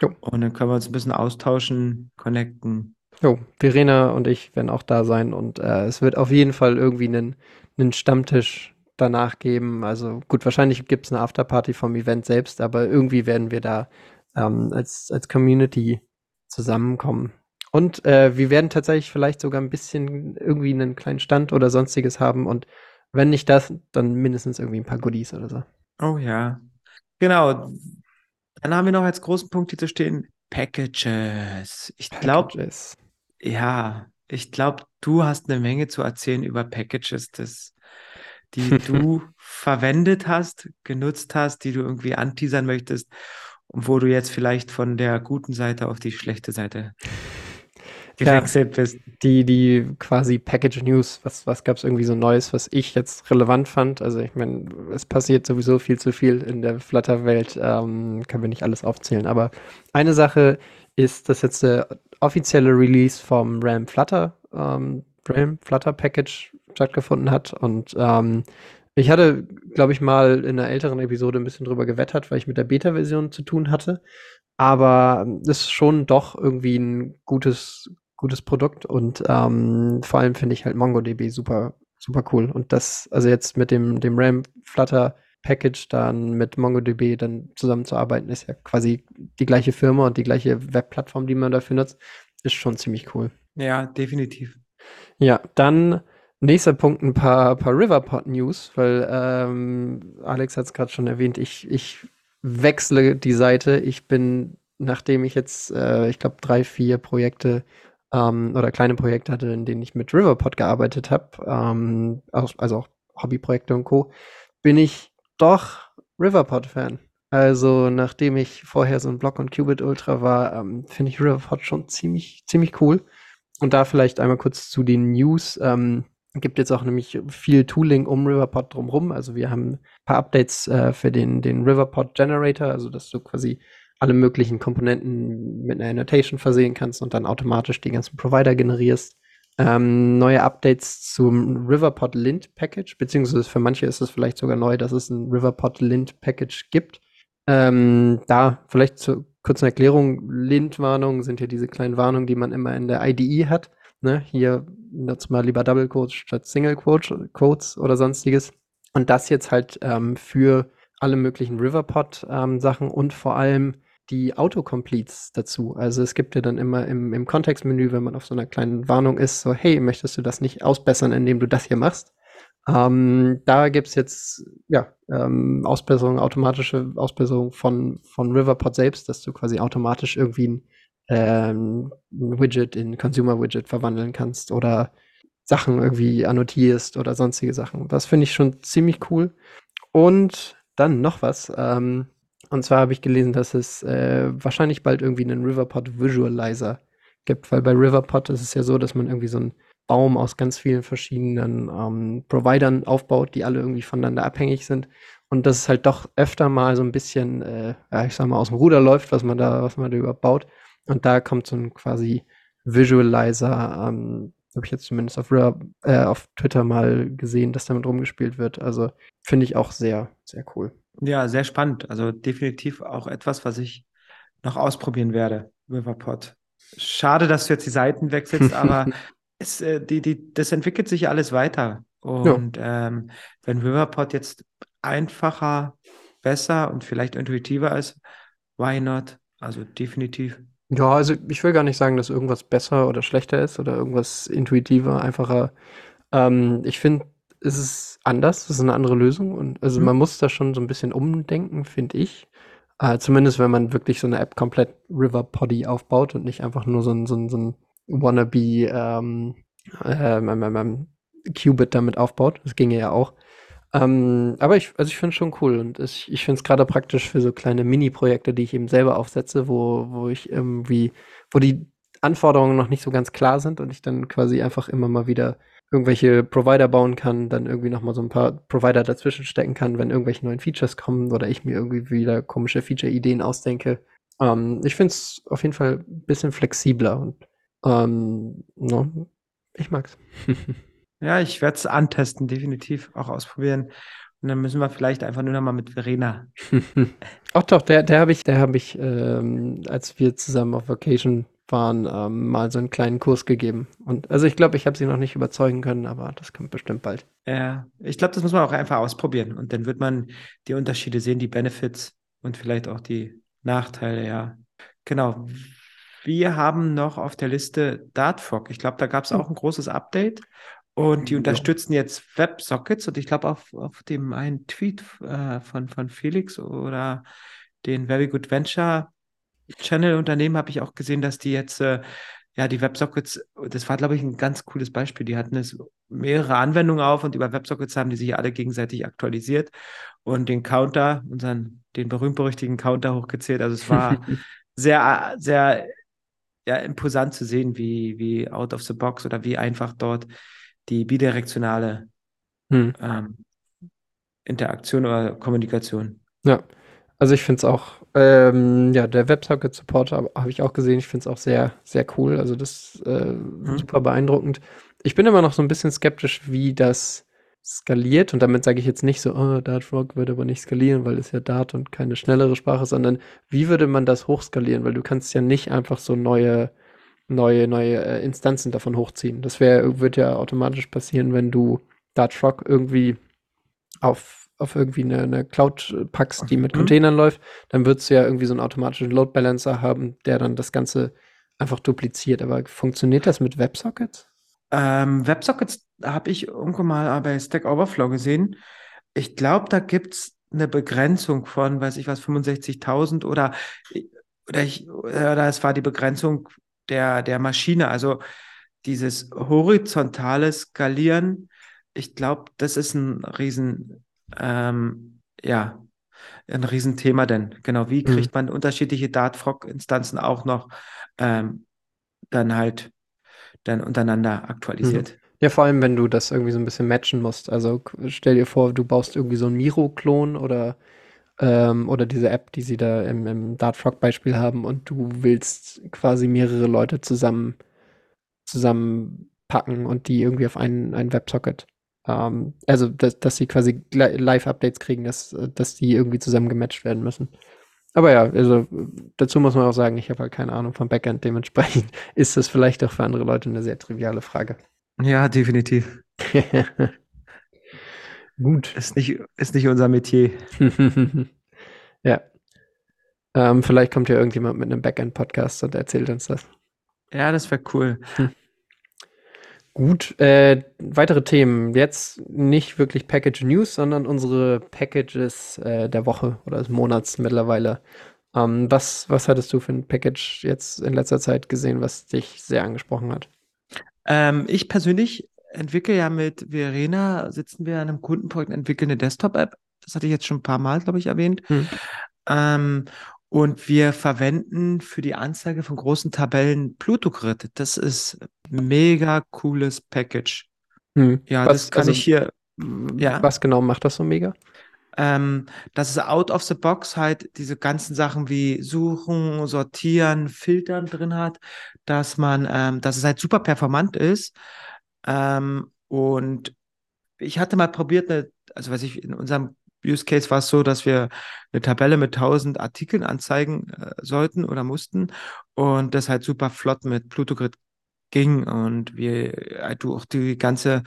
Jo. Und dann können wir uns ein bisschen austauschen, connecten. Jo, Verena und ich werden auch da sein und äh, es wird auf jeden Fall irgendwie einen, einen Stammtisch danach geben. Also gut, wahrscheinlich gibt es eine Afterparty vom Event selbst, aber irgendwie werden wir da ähm, als, als Community zusammenkommen. Und äh, wir werden tatsächlich vielleicht sogar ein bisschen irgendwie einen kleinen Stand oder sonstiges haben und wenn nicht das, dann mindestens irgendwie ein paar Goodies oder so. Oh ja. Genau. Dann haben wir noch als großen Punkt hier zu stehen, Packages. Ich glaube, Packages. Ja, ich glaube, du hast eine Menge zu erzählen über Packages, das, die du verwendet hast, genutzt hast, die du irgendwie anteasern möchtest und wo du jetzt vielleicht von der guten Seite auf die schlechte Seite Ja. gewechselt bist. die, die quasi Package News, was, was gab es irgendwie so Neues, was ich jetzt relevant fand? Also ich meine, es passiert sowieso viel zu viel in der Flutter-Welt, ähm, können wir nicht alles aufzählen. Aber eine Sache ist, dass jetzt der offizielle Release vom RAM Flutter, ähm, RAM Flutter Package stattgefunden hat. Und ähm, ich hatte, glaube ich, mal in einer älteren Episode ein bisschen drüber gewettert, weil ich mit der Beta-Version zu tun hatte. Aber es ist schon doch irgendwie ein gutes, gutes Produkt und ähm, vor allem finde ich halt MongoDB super, super cool. Und das, also jetzt mit dem, dem RAM Flutter Package dann mit MongoDB dann zusammenzuarbeiten, ist ja quasi die gleiche Firma und die gleiche Webplattform, die man dafür nutzt, ist schon ziemlich cool. Ja, definitiv. Ja, dann nächster Punkt ein paar, paar Riverpod News, weil ähm, Alex hat es gerade schon erwähnt, ich, ich wechsle die Seite. Ich bin, nachdem ich jetzt, äh, ich glaube, drei, vier Projekte ähm, oder kleine Projekte hatte, in denen ich mit Riverpod gearbeitet habe, ähm, also auch Hobbyprojekte und Co., bin ich doch Riverpod-Fan. Also, nachdem ich vorher so ein Block und Qubit Ultra war, ähm, finde ich Riverpod schon ziemlich, ziemlich cool. Und da vielleicht einmal kurz zu den News. Ähm, gibt jetzt auch nämlich viel Tooling um Riverpod drumherum. Also wir haben ein paar Updates äh, für den, den Riverpod Generator, also dass du quasi alle möglichen Komponenten mit einer Annotation versehen kannst und dann automatisch die ganzen Provider generierst. ähm, neue Updates zum Riverpod Lint Package, beziehungsweise für manche ist es vielleicht sogar neu, dass es ein Riverpod Lint Package gibt. Ähm, da vielleicht zur kurzen Erklärung, Lint-Warnungen sind ja diese kleinen Warnungen, die man immer in der IDE hat. Ne? Hier nutzt mal lieber Double Quotes statt Single Quotes oder sonstiges. Und das jetzt halt ähm, für alle möglichen Riverpod-Sachen ähm, und vor allem die Autocompletes dazu. Also es gibt ja dann immer im, im Kontextmenü, wenn man auf so einer kleinen Warnung ist, so, hey, möchtest du das nicht ausbessern, indem du das hier machst? Ähm, da gibt's jetzt ja ähm, Ausbesserung, automatische Ausbesserung von, von Riverpod selbst, dass du quasi automatisch irgendwie ein, ähm, ein Widget in Consumer Widget verwandeln kannst oder Sachen irgendwie annotierst oder sonstige Sachen. Das finde ich schon ziemlich cool. Und dann noch was. Ähm, und zwar habe ich gelesen, dass es äh, wahrscheinlich bald irgendwie einen Riverpod Visualizer gibt, weil bei Riverpod ist es ja so, dass man irgendwie so einen Baum aus ganz vielen verschiedenen ähm, Providern aufbaut, die alle irgendwie voneinander abhängig sind. Und dass es halt doch öfter mal so ein bisschen, äh, ja, ich sag mal, aus dem Ruder läuft, was man da, was man da überbaut. Und da kommt so ein quasi Visualizer, ähm, habe ich jetzt zumindest auf, äh, auf Twitter mal gesehen, dass damit rumgespielt wird. Also finde ich auch sehr, sehr cool. Ja, sehr spannend. Also definitiv auch etwas, was ich noch ausprobieren werde, Riverpod. Schade, dass du jetzt die Seiten wechselst, aber es, äh, die, die, das entwickelt sich alles weiter. Und ja. ähm, wenn Riverpod jetzt einfacher, besser und vielleicht intuitiver ist, why not? Also definitiv. Ja, also ich will gar nicht sagen, dass irgendwas besser oder schlechter ist oder irgendwas intuitiver, einfacher. Ähm, ich finde, es ist anders, es ist eine andere Lösung und also mhm. man muss da schon so ein bisschen umdenken, finde ich. Äh, zumindest wenn man wirklich so eine App komplett River Poddy aufbaut und nicht einfach nur so ein, so ein, so ein Wannabe ähm, ähm, ähm, ähm, Qubit damit aufbaut. Das ginge ja auch. Ähm, aber ich, also ich finde es schon cool und ich, ich finde es gerade praktisch für so kleine Mini-Projekte, die ich eben selber aufsetze, wo, wo ich irgendwie, wo die Anforderungen noch nicht so ganz klar sind und ich dann quasi einfach immer mal wieder irgendwelche Provider bauen kann, dann irgendwie noch mal so ein paar Provider dazwischen stecken kann, wenn irgendwelche neuen Features kommen oder ich mir irgendwie wieder komische Feature-Ideen ausdenke. Ähm, ich finde es auf jeden Fall ein bisschen flexibler und ähm, no, ich mag's. Ja, ich werde es antesten, definitiv auch ausprobieren. Und dann müssen wir vielleicht einfach nur noch mal mit Verena. Ach doch, der, der habe ich, der habe ich, ähm, als wir zusammen auf Vacation waren, ähm, mal so einen kleinen Kurs gegeben. Und also ich glaube, ich habe sie noch nicht überzeugen können, aber das kommt bestimmt bald. Ja, ich glaube, das muss man auch einfach ausprobieren. Und dann wird man die Unterschiede sehen, die Benefits und vielleicht auch die Nachteile, ja. Genau. Wir haben noch auf der Liste Dartfog. Ich glaube, da gab es hm. auch ein großes Update. Und die unterstützen ja. jetzt WebSockets und ich glaube auf, auf dem einen Tweet äh, von, von Felix oder den Very Good Venture Channel Unternehmen habe ich auch gesehen, dass die jetzt äh, ja die WebSockets, das war glaube ich ein ganz cooles Beispiel, die hatten es mehrere Anwendungen auf und über WebSockets haben die sich alle gegenseitig aktualisiert und den Counter, unseren, den berühmt-berüchtigten Counter hochgezählt. Also es war sehr, sehr ja, imposant zu sehen, wie, wie out of the box oder wie einfach dort die bidirektionale hm. ähm, Interaktion oder Kommunikation. Ja, also ich finde es auch, ähm, ja, der WebSocket-Support habe hab ich auch gesehen. Ich finde es auch sehr, sehr cool. Also das ist äh, hm. super beeindruckend. Ich bin immer noch so ein bisschen skeptisch, wie das skaliert. Und damit sage ich jetzt nicht so, oh, Dart Rock würde aber nicht skalieren, weil es ja Dart und keine schnellere Sprache, sondern wie würde man das hochskalieren? Weil du kannst ja nicht einfach so neue neue, neue äh, Instanzen davon hochziehen. Das wird ja automatisch passieren, wenn du Dart Rock irgendwie auf, auf irgendwie eine, eine Cloud packst, die mit mhm. Containern läuft, dann würdest du ja irgendwie so einen automatischen Load Balancer haben, der dann das Ganze einfach dupliziert. Aber funktioniert das mit WebSockets? Ähm, WebSockets habe ich irgendwann mal bei Stack Overflow gesehen. Ich glaube, da gibt es eine Begrenzung von, weiß ich was, 65.000 oder, oder, ich, oder es war die Begrenzung der, der Maschine. Also dieses horizontale Skalieren, ich glaube, das ist ein riesen, ähm, ja, ein Riesenthema, denn genau, wie mhm. kriegt man unterschiedliche Dartfrog-Instanzen auch noch ähm, dann halt dann untereinander aktualisiert? Mhm. Ja, vor allem, wenn du das irgendwie so ein bisschen matchen musst. Also stell dir vor, du baust irgendwie so einen Miro-Klon oder ähm, oder diese App, die sie da im, im Dartfrog-Beispiel haben und du willst quasi mehrere Leute zusammen, zusammen packen und die irgendwie auf einen, einen Websocket. Ähm, also, dass, dass sie quasi Live-Updates kriegen, dass, dass die irgendwie zusammen gematcht werden müssen. Aber ja, also dazu muss man auch sagen, ich habe halt keine Ahnung vom Backend. Dementsprechend ist das vielleicht auch für andere Leute eine sehr triviale Frage. Ja, definitiv. Gut. Ist nicht, ist nicht unser Metier. ja. Ähm, vielleicht kommt ja irgendjemand mit einem Backend-Podcast und erzählt uns das. Ja, das wäre cool. Hm. Gut, äh, weitere Themen. Jetzt nicht wirklich Package News, sondern unsere Packages äh, der Woche oder des Monats mittlerweile. Ähm, was, was hattest du für ein Package jetzt in letzter Zeit gesehen, was dich sehr angesprochen hat? Ähm, ich persönlich entwickle ja mit Verena, sitzen wir an einem Kundenprojekt, entwickeln eine Desktop-App. Das hatte ich jetzt schon ein paar Mal, glaube ich, erwähnt. Hm. Ähm, und wir verwenden für die Anzeige von großen Tabellen Plutogrid. Das ist mega cooles Package. Hm. Ja, was, das kann also, ich hier. Ja. Was genau macht das so mega? Ähm, dass es out of the box halt diese ganzen Sachen wie Suchen, Sortieren, Filtern drin hat, dass man, ähm, dass es halt super performant ist. Ähm, und ich hatte mal probiert, eine, also was ich in unserem Use Case war es so, dass wir eine Tabelle mit 1000 Artikeln anzeigen äh, sollten oder mussten und das halt super flott mit Plutogrid ging und wir halt du auch die ganze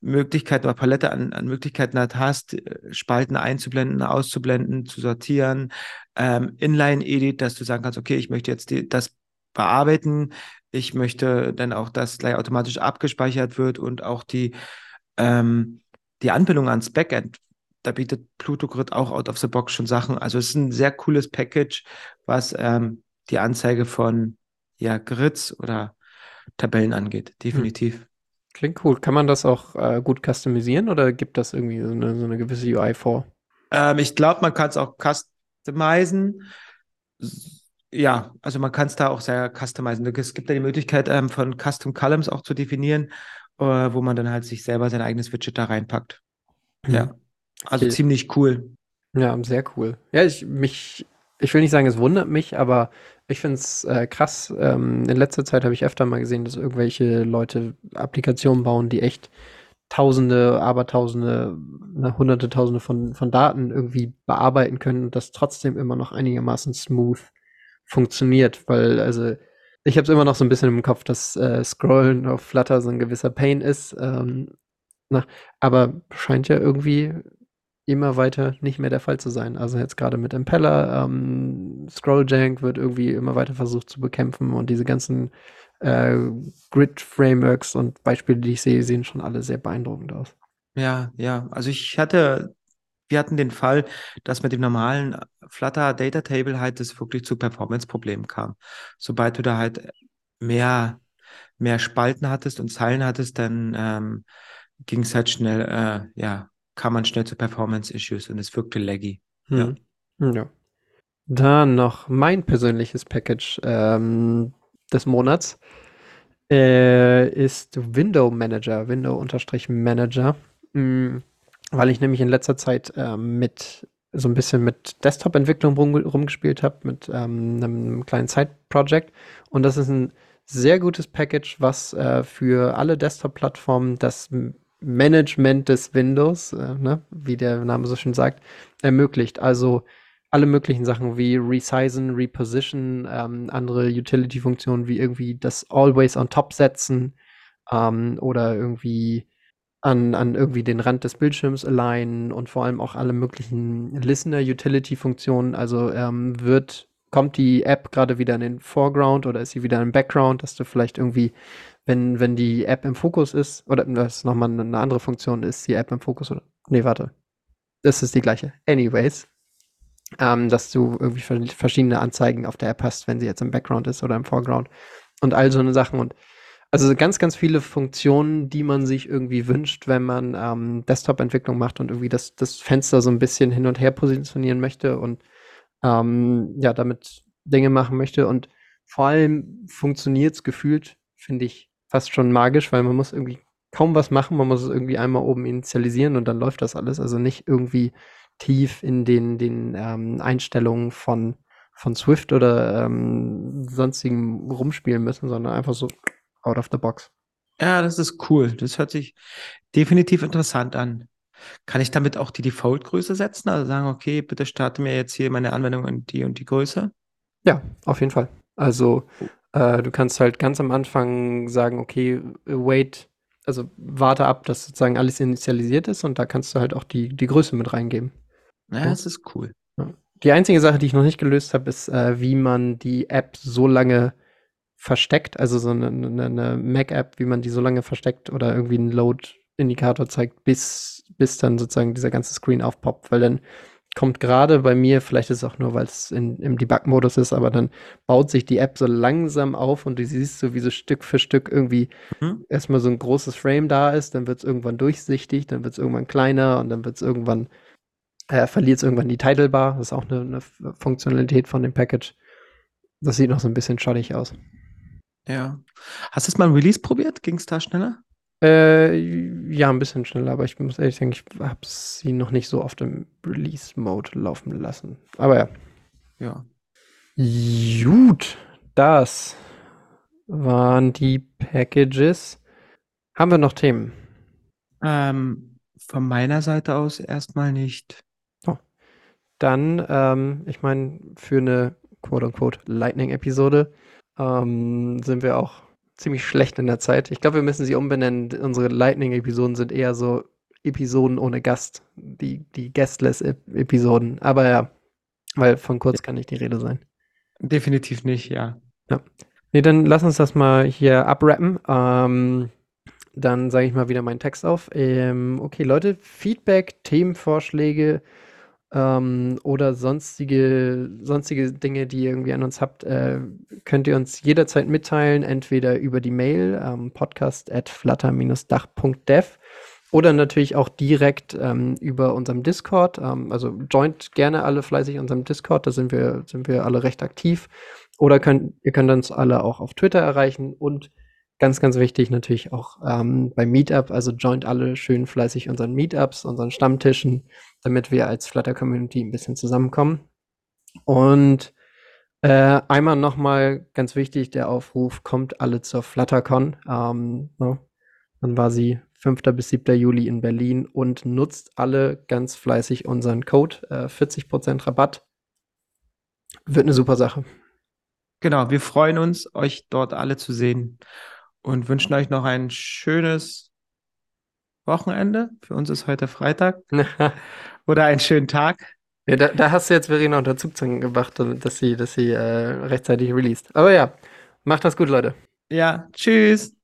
Möglichkeit oder Palette an, an Möglichkeiten halt hast, äh, Spalten einzublenden, auszublenden, zu sortieren, ähm, Inline-Edit, dass du sagen kannst, okay, ich möchte jetzt die, das bearbeiten, ich möchte dann auch, dass gleich automatisch abgespeichert wird und auch die ähm, die Anbindung ans Backend da bietet Plutogrid auch out of the box schon Sachen. Also es ist ein sehr cooles Package, was ähm, die Anzeige von ja, Grids oder Tabellen angeht. Hm. Definitiv. Klingt cool. Kann man das auch äh, gut customisieren oder gibt das irgendwie so eine, so eine gewisse UI vor? Ähm, ich glaube, man kann es auch customizen. Ja, also man kann es da auch sehr customizen. Es gibt da die Möglichkeit, ähm, von Custom Columns auch zu definieren, äh, wo man dann halt sich selber sein eigenes Widget da reinpackt. Mhm. Ja. Also okay. ziemlich cool. Ja, sehr cool. Ja, ich mich, ich will nicht sagen, es wundert mich, aber ich finde es äh, krass. Ähm, in letzter Zeit habe ich öfter mal gesehen, dass irgendwelche Leute Applikationen bauen, die echt Tausende, Abertausende, ne, Hunderte, Tausende von, von Daten irgendwie bearbeiten können und das trotzdem immer noch einigermaßen smooth funktioniert, weil also ich habe es immer noch so ein bisschen im Kopf, dass äh, Scrollen auf Flutter so ein gewisser Pain ist. Ähm, na, aber scheint ja irgendwie immer weiter nicht mehr der Fall zu sein. Also jetzt gerade mit Impeller, ähm, Scrolljank wird irgendwie immer weiter versucht zu bekämpfen und diese ganzen äh, Grid-Frameworks und Beispiele, die ich sehe, sehen schon alle sehr beeindruckend aus. Ja, ja. Also ich hatte, wir hatten den Fall, dass mit dem normalen Flutter Data Table halt es wirklich zu Performance-Problemen kam. Sobald du da halt mehr, mehr Spalten hattest und Zeilen hattest, dann ähm, ging es halt schnell, äh, ja, kam man schnell zu Performance-Issues und es wirkte laggy. Hm. Ja. Ja. Dann noch mein persönliches Package ähm, des Monats äh, ist Window Manager, Window-Manager, mhm, weil ich nämlich in letzter Zeit äh, mit so ein bisschen mit Desktop-Entwicklung rum, rumgespielt habe, mit ähm, einem kleinen Side-Project. Und das ist ein sehr gutes Package, was äh, für alle Desktop-Plattformen das Management des Windows, äh, ne, wie der Name so schön sagt, ermöglicht. Also alle möglichen Sachen wie Resizen, Reposition, ähm, andere Utility-Funktionen wie irgendwie das Always on Top setzen ähm, oder irgendwie an, an irgendwie den Rand des Bildschirms alignen und vor allem auch alle möglichen Listener-Utility-Funktionen. Also ähm, wird, kommt die App gerade wieder in den Foreground oder ist sie wieder im Background, dass du vielleicht irgendwie wenn, wenn die App im Fokus ist, oder das nochmal eine andere Funktion ist, die App im Fokus oder. Nee, warte. Das ist die gleiche. Anyways. Ähm, dass du irgendwie verschiedene Anzeigen auf der App hast, wenn sie jetzt im Background ist oder im Foreground. Und all so eine Sachen. Und also ganz, ganz viele Funktionen, die man sich irgendwie wünscht, wenn man ähm, Desktop-Entwicklung macht und irgendwie das, das Fenster so ein bisschen hin und her positionieren möchte und ähm, ja, damit Dinge machen möchte. Und vor allem funktioniert es gefühlt, finde ich, fast schon magisch, weil man muss irgendwie kaum was machen, man muss es irgendwie einmal oben initialisieren und dann läuft das alles. Also nicht irgendwie tief in den, den ähm, Einstellungen von, von Swift oder ähm, sonstigen rumspielen müssen, sondern einfach so out of the box. Ja, das ist cool. Das hört sich definitiv interessant an. Kann ich damit auch die Default-Größe setzen? Also sagen, okay, bitte starte mir jetzt hier meine Anwendung in die und die Größe? Ja, auf jeden Fall. Also äh, du kannst halt ganz am Anfang sagen, okay, wait, also warte ab, dass sozusagen alles initialisiert ist und da kannst du halt auch die, die Größe mit reingeben. Ja, das ist cool. Die einzige Sache, die ich noch nicht gelöst habe, ist, äh, wie man die App so lange versteckt, also so eine, eine Mac-App, wie man die so lange versteckt oder irgendwie einen Load-Indikator zeigt, bis, bis dann sozusagen dieser ganze Screen aufpoppt, weil dann kommt gerade bei mir, vielleicht ist es auch nur, weil es im Debug-Modus ist, aber dann baut sich die App so langsam auf und du siehst so, wie so Stück für Stück irgendwie mhm. erstmal so ein großes Frame da ist, dann wird es irgendwann durchsichtig, dann wird es irgendwann kleiner und dann wird es irgendwann, äh, verliert es irgendwann die Titlebar. Das ist auch eine, eine Funktionalität von dem Package. Das sieht noch so ein bisschen schottig aus. Ja. Hast du es mal im Release probiert? Ging es da schneller? Äh, ja, ein bisschen schneller, aber ich muss ehrlich sagen, ich habe sie noch nicht so oft im Release-Mode laufen lassen. Aber ja. Ja. Gut, das waren die Packages. Haben wir noch Themen? Ähm, von meiner Seite aus erstmal nicht. Oh. Dann, ähm, ich meine, für eine quote-unquote Lightning-Episode ähm, sind wir auch ziemlich schlecht in der Zeit. Ich glaube, wir müssen sie umbenennen. Unsere Lightning-Episoden sind eher so Episoden ohne Gast, die, die Guestless-Episoden. Aber ja, weil von kurz kann nicht die Rede sein. Definitiv nicht, ja. Ja. Nee, dann lass uns das mal hier abrappen. Ähm, dann sage ich mal wieder meinen Text auf. Ähm, okay, Leute, Feedback, Themenvorschläge, ähm, oder sonstige, sonstige Dinge, die ihr irgendwie an uns habt, äh, könnt ihr uns jederzeit mitteilen, entweder über die Mail ähm, podcast at flutter-dach.dev oder natürlich auch direkt ähm, über unserem Discord. Ähm, also joint gerne alle fleißig unserem Discord, da sind wir, sind wir alle recht aktiv. Oder könnt, ihr könnt uns alle auch auf Twitter erreichen und ganz, ganz wichtig natürlich auch ähm, beim Meetup. Also joint alle schön fleißig unseren Meetups, unseren Stammtischen, damit wir als Flutter-Community ein bisschen zusammenkommen. Und äh, einmal nochmal ganz wichtig, der Aufruf, kommt alle zur FlutterCon. Ähm, ne? Dann war sie 5. bis 7. Juli in Berlin und nutzt alle ganz fleißig unseren Code. Äh, 40% Rabatt. Wird eine super Sache. Genau, wir freuen uns, euch dort alle zu sehen und wünschen euch noch ein schönes Wochenende. Für uns ist heute Freitag. Oder einen schönen Tag. Ja, da, da, hast du jetzt Verena unter Zugzwang gebracht, dass sie, dass sie äh, rechtzeitig released. Aber ja, macht das gut, Leute. Ja, tschüss.